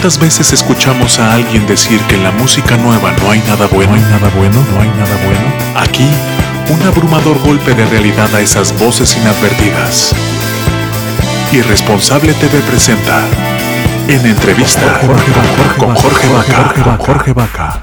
¿Cuántas veces escuchamos a alguien decir que en la música nueva no hay nada bueno, hay nada bueno, no hay nada bueno? Aquí, un abrumador golpe de realidad a esas voces inadvertidas. Irresponsable TV presenta en entrevista con Jorge Vaca. Jorge Vaca.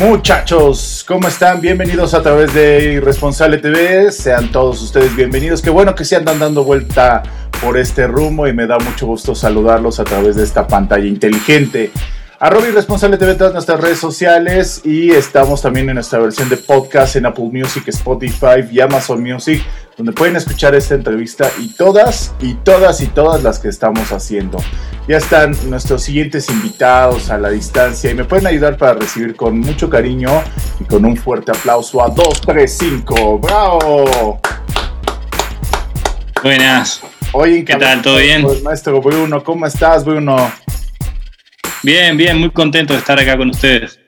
Muchachos, ¿cómo están? Bienvenidos a través de Irresponsable TV. Sean todos ustedes bienvenidos. Qué bueno que se andan dando vuelta por este rumbo y me da mucho gusto saludarlos a través de esta pantalla inteligente. Arroba Irresponsable TV todas nuestras redes sociales y estamos también en nuestra versión de podcast en Apple Music, Spotify y Amazon Music, donde pueden escuchar esta entrevista y todas, y todas, y todas las que estamos haciendo. Ya están nuestros siguientes invitados a la distancia y me pueden ayudar para recibir con mucho cariño y con un fuerte aplauso a 235. ¡Bravo! Buenas. Oye, ¿Qué tal? ¿Todo bien? Pues, maestro Bruno, ¿cómo estás, Bruno? Bien, bien, muy contento de estar acá con ustedes.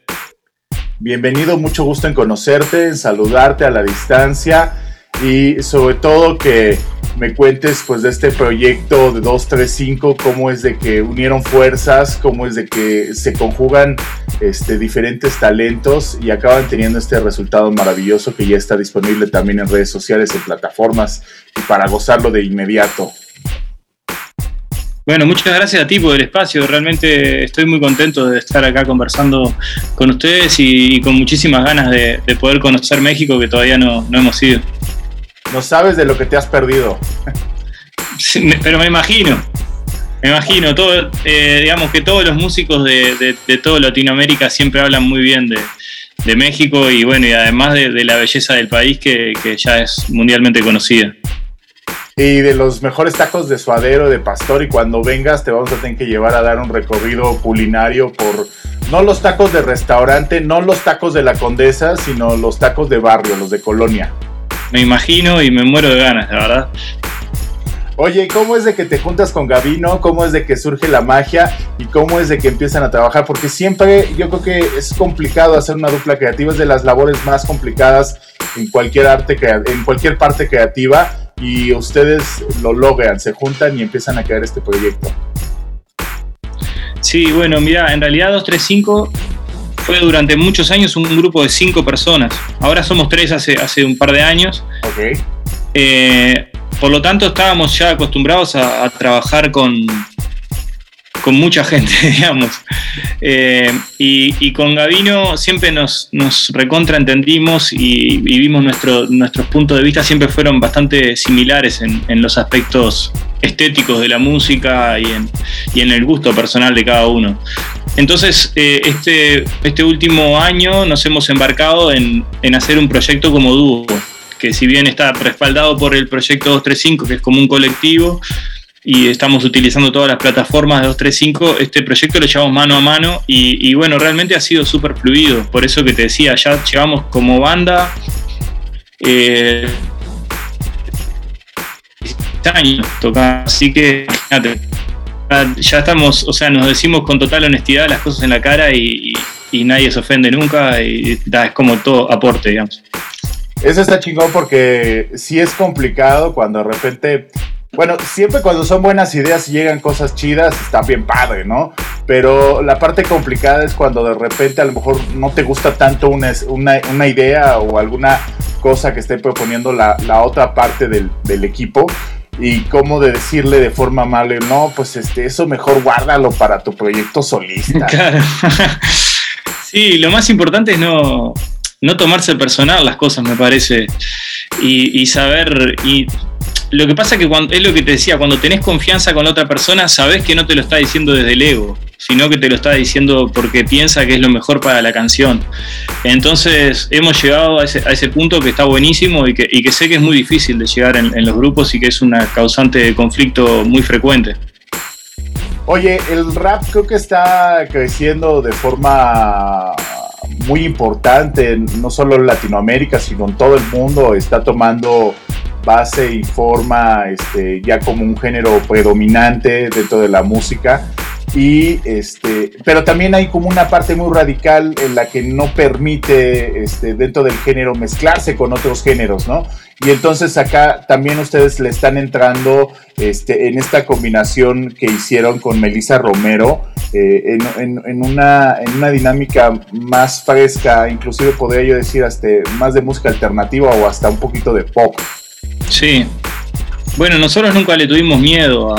Bienvenido, mucho gusto en conocerte, en saludarte a la distancia y sobre todo que me cuentes pues de este proyecto de 235, cómo es de que unieron fuerzas, cómo es de que se conjugan este, diferentes talentos y acaban teniendo este resultado maravilloso que ya está disponible también en redes sociales, en plataformas y para gozarlo de inmediato. Bueno, muchas gracias a ti por el espacio. Realmente estoy muy contento de estar acá conversando con ustedes y, con muchísimas ganas de, poder conocer México que todavía no, hemos ido. No sabes de lo que te has perdido. pero me imagino. Me imagino, todo, eh, digamos que todos los músicos de, de, toda Latinoamérica siempre hablan muy bien de, México y bueno, y además de, la belleza del país que, que ya es mundialmente conocida y de los mejores tacos de suadero, de pastor. Y cuando vengas, te vamos a tener que llevar a dar un recorrido culinario por no los tacos de restaurante, no los tacos de la condesa, sino los tacos de barrio, los de colonia. Me imagino y me muero de ganas, la verdad. Oye, ¿cómo es de que te juntas con Gavino? ¿Cómo es de que surge la magia? ¿Y cómo es de que empiezan a trabajar? Porque siempre yo creo que es complicado hacer una dupla creativa, es de las labores más complicadas en cualquier arte, en cualquier parte creativa y ustedes lo logran, se juntan y empiezan a crear este proyecto. Sí, bueno, mira, en realidad 235 fue durante muchos años un grupo de cinco personas. Ahora somos tres hace, hace un par de años. Ok. Eh, por lo tanto, estábamos ya acostumbrados a trabajar con, con mucha gente, digamos. Eh, y, con Gavino siempre nos, nos recontraentendimos y, vimos nuestro, nuestros puntos de vista siempre fueron bastante similares en, los aspectos estéticos de la música y en, y en, el gusto personal de cada uno. Entonces, eh, este, este último año nos hemos embarcado en, en hacer un proyecto como dúo, que si bien está respaldado por el proyecto 235, que es como un colectivo, y estamos utilizando todas las plataformas de 235. Este proyecto lo llevamos mano a mano y, bueno, realmente ha sido súper fluido. Por eso que te decía, ya llevamos como banda eh, años tocando. Así que ya estamos, o sea, nos decimos con total honestidad las cosas en la cara y, nadie se ofende nunca y es como todo aporte, digamos. Eso está chingón porque sí es complicado cuando de repente bueno, siempre cuando son buenas ideas y llegan cosas chidas, está bien padre, ¿no? Pero la parte complicada es cuando de repente a lo mejor no te gusta tanto una, una, idea o alguna cosa que esté proponiendo la, otra parte del, equipo y cómo de decirle de forma amable, no, pues este, eso mejor guárdalo para tu proyecto solista. Claro. sí, lo más importante es no, no tomarse personal las cosas, me parece, y, saber, lo que pasa que cuando, es lo que te decía, cuando tenés confianza con otra persona, sabés que no te lo está diciendo desde el ego, sino que te lo está diciendo porque piensa que es lo mejor para la canción. Entonces hemos llegado a ese, punto que está buenísimo y que, sé que es muy difícil de llegar en, los grupos y que es una causante de conflicto muy frecuente. Oye, el rap creo que está creciendo de forma muy importante, no solo en Latinoamérica, sino en todo el mundo. Está tomando base y forma este, ya como un género predominante dentro de la música. Y este, pero también hay como una parte muy radical en la que no permite este, dentro del género mezclarse con otros géneros, ¿no? Y entonces acá también ustedes le están entrando este, en esta combinación que hicieron con Melissa Romero, eh, en, una, en una dinámica más fresca, inclusive podría yo decir hasta más de música alternativa o hasta un poquito de pop. Sí. Bueno, nosotros nunca le tuvimos miedo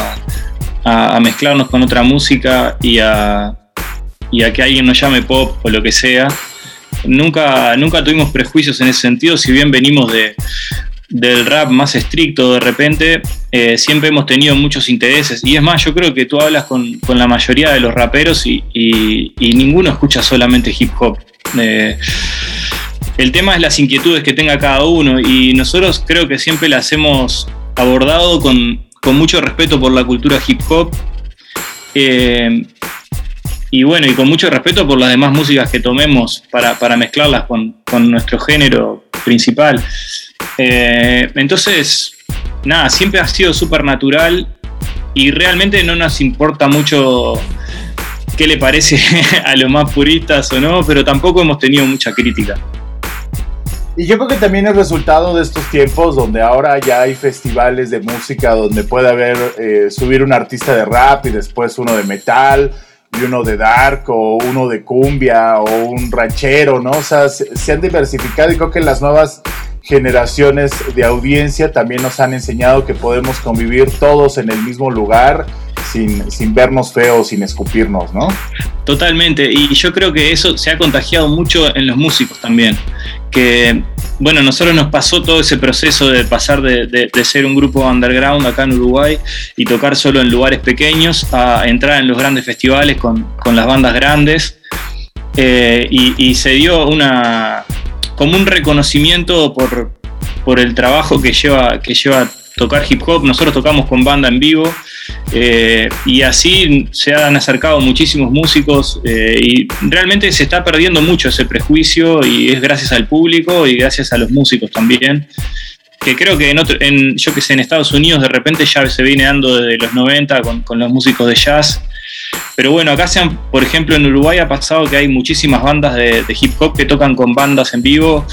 a, mezclarnos con otra música y a, que alguien nos llame pop o lo que sea. Nunca, nunca tuvimos prejuicios en ese sentido, si bien venimos de, del rap más estricto de repente, eh, siempre hemos tenido muchos intereses. Y es más, yo creo que tú hablas con, la mayoría de los raperos y, y, ninguno escucha solamente hip hop. Eh, el tema es las inquietudes que tenga cada uno y nosotros creo que siempre las hemos abordado con, con mucho respeto por la cultura hip hop. Eh, y bueno, y con mucho respeto por las demás músicas que tomemos para, mezclarlas con, nuestro género principal. Eh, entonces, nada, siempre ha sido súper natural y realmente no nos importa mucho qué le parece a los más puristas o no, pero tampoco hemos tenido mucha crítica. Y yo creo que también es resultado de estos tiempos donde ahora ya hay festivales de música donde puede haber, eh, subir un artista de rap y después uno de metal y uno de dark o uno de cumbia o un ranchero, ¿no? O sea, se, han diversificado y creo que las nuevas generaciones de audiencia también nos han enseñado que podemos convivir todos en el mismo lugar sin, sin, vernos feos, sin escupirnos, ¿no? Totalmente, y yo creo que eso se ha contagiado mucho en los músicos también que, bueno, nosotros nos pasó todo ese proceso de pasar de, ser un grupo underground acá en Uruguay y tocar solo en lugares pequeños a entrar en los grandes festivales con, las bandas grandes. Eh, y, se dio una como un reconocimiento por, por el trabajo que lleva, que lleva tocar hip hop. Nosotros tocamos con banda en vivo eh, y así se han acercado muchísimos músicos eh, y realmente se está perdiendo mucho ese prejuicio y es gracias al público y gracias a los músicos también. Que creo que en, yo que sé, en Estados Unidos de repente ya se viene dando desde los 90 con, los músicos de jazz. Pero bueno, acá por ejemplo en Uruguay ha pasado que hay muchísimas bandas de, hip hop que tocan con bandas en vivo,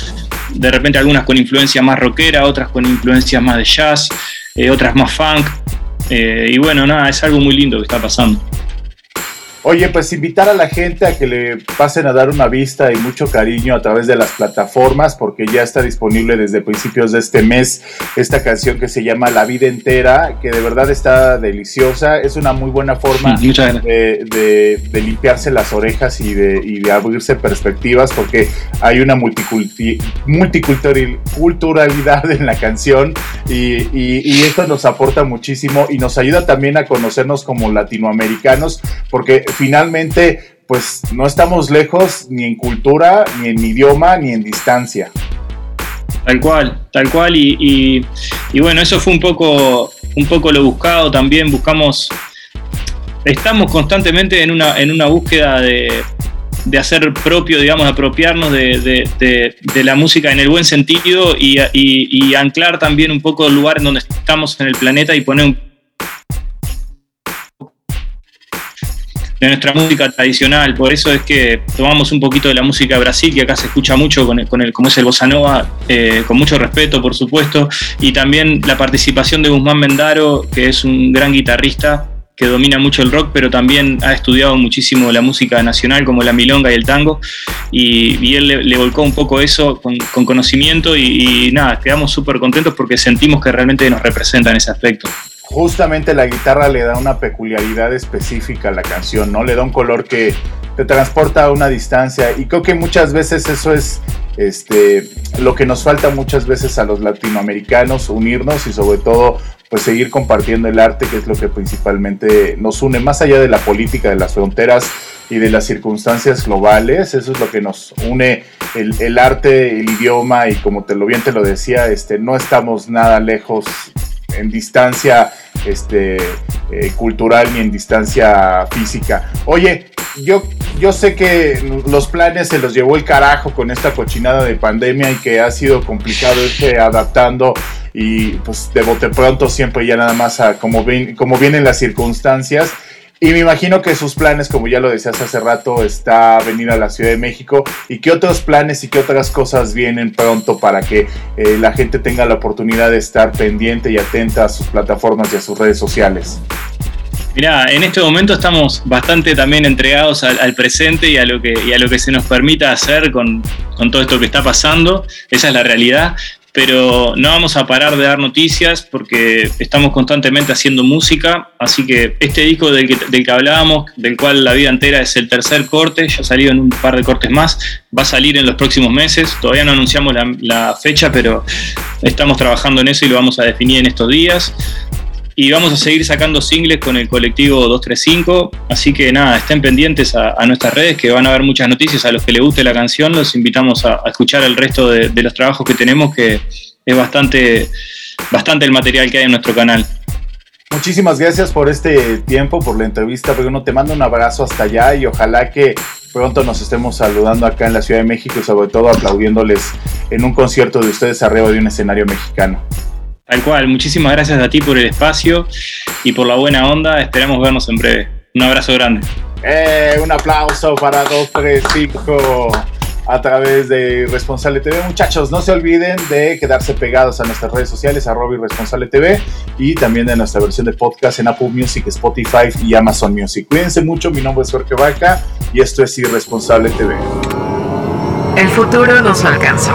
de repente algunas con influencia más rockera, otras con influencia más de jazz, eh, otras más funk. Eh, y bueno, nada, es algo muy lindo que está pasando. Oye, pues invitar a la gente a que le pasen a dar una vista y mucho cariño a través de las plataformas, porque ya está disponible desde principios de este mes esta canción que se llama La vida entera, que de verdad está deliciosa. Es una muy buena forma de, limpiarse las orejas y de, abrirse perspectivas, porque hay una multiculturalidad en la canción y, y esto nos aporta muchísimo y nos ayuda también a conocernos como latinoamericanos, porque finalmente, pues no estamos lejos ni en cultura, ni en idioma, ni en distancia. Tal cual, tal cual. Y, bueno, eso fue un poco, un poco lo buscado también. Buscamos, estamos constantemente en una, en una búsqueda de, hacer propio, digamos, apropiarnos de, la música en el buen sentido y, y, anclar también un poco el lugar en donde estamos en el planeta y poner un de nuestra música tradicional. Por eso es que tomamos un poquito de la música de Brasil, que acá se escucha mucho con el, con el como es el bossa nova, eh, con mucho respeto, por supuesto, y también la participación de Guzmán Mendaro, que es un gran guitarrista que domina mucho el rock, pero también ha estudiado muchísimo la música nacional como la milonga y el tango, y, él le, volcó un poco eso con, conocimiento y, y nada, quedamos súper contentos porque sentimos que realmente nos representa en ese aspecto justamente la guitarra le da una peculiaridad específica a la canción, ¿no? Le da un color que te transporta a una distancia y creo que muchas veces eso es este, lo que nos falta muchas veces a los latinoamericanos, unirnos y sobre todo pues seguir compartiendo el arte, que es lo que principalmente nos une, más allá de la política, de las fronteras y de las circunstancias globales, eso es lo que nos une el, el arte, el idioma y como te lo bien te lo decía, este, no estamos nada lejos en distancia este, eh, cultural ni en distancia física. Oye, yo, yo sé que los planes se los llevó el carajo con esta cochinada de pandemia y que ha sido complicado irse adaptando y pues de bote pronto siempre ya nada más a como, ven, como vienen las circunstancias. Y me imagino que sus planes, como ya lo decías hace rato, está venir a la Ciudad de México. ¿Y qué otros planes y qué otras cosas vienen pronto para que eh, la gente tenga la oportunidad de estar pendiente y atenta a sus plataformas y a sus redes sociales? Mira, en este momento estamos bastante también entregados al, presente y a, lo que, a lo que se nos permita hacer con, con todo esto que está pasando. Esa es la realidad pero no vamos a parar de dar noticias porque estamos constantemente haciendo música, así que este disco del que, hablábamos, del cual la vida entera es el tercer corte, ya ha salido en un par de cortes más, va a salir en los próximos meses, todavía no anunciamos la fecha, pero estamos trabajando en eso y lo vamos a definir en estos días. Y vamos a seguir sacando singles con el colectivo 235. Así que nada, estén pendientes a, nuestras redes que van a haber muchas noticias. A los que les guste la canción, los invitamos a, escuchar el resto de, los trabajos que tenemos, que es bastante, bastante el material que hay en nuestro canal. Muchísimas gracias por este tiempo, por la entrevista, Bruno. Te mando un abrazo hasta allá y ojalá que pronto nos estemos saludando acá en la Ciudad de México y sobre todo aplaudiéndoles en un concierto de ustedes arriba de un escenario mexicano. Tal cual, muchísimas gracias a ti por el espacio y por la buena onda. Esperamos vernos en breve. Un abrazo grande. Eh, un aplauso para 235 a través de Responsable TV. Muchachos, no se olviden de quedarse pegados a nuestras redes sociales, arroba Responsable TV, y también de nuestra versión de podcast en Apple Music, Spotify y Amazon Music. Cuídense mucho, mi nombre es Jorge Vaca y esto es Irresponsable TV. El futuro nos alcanzó.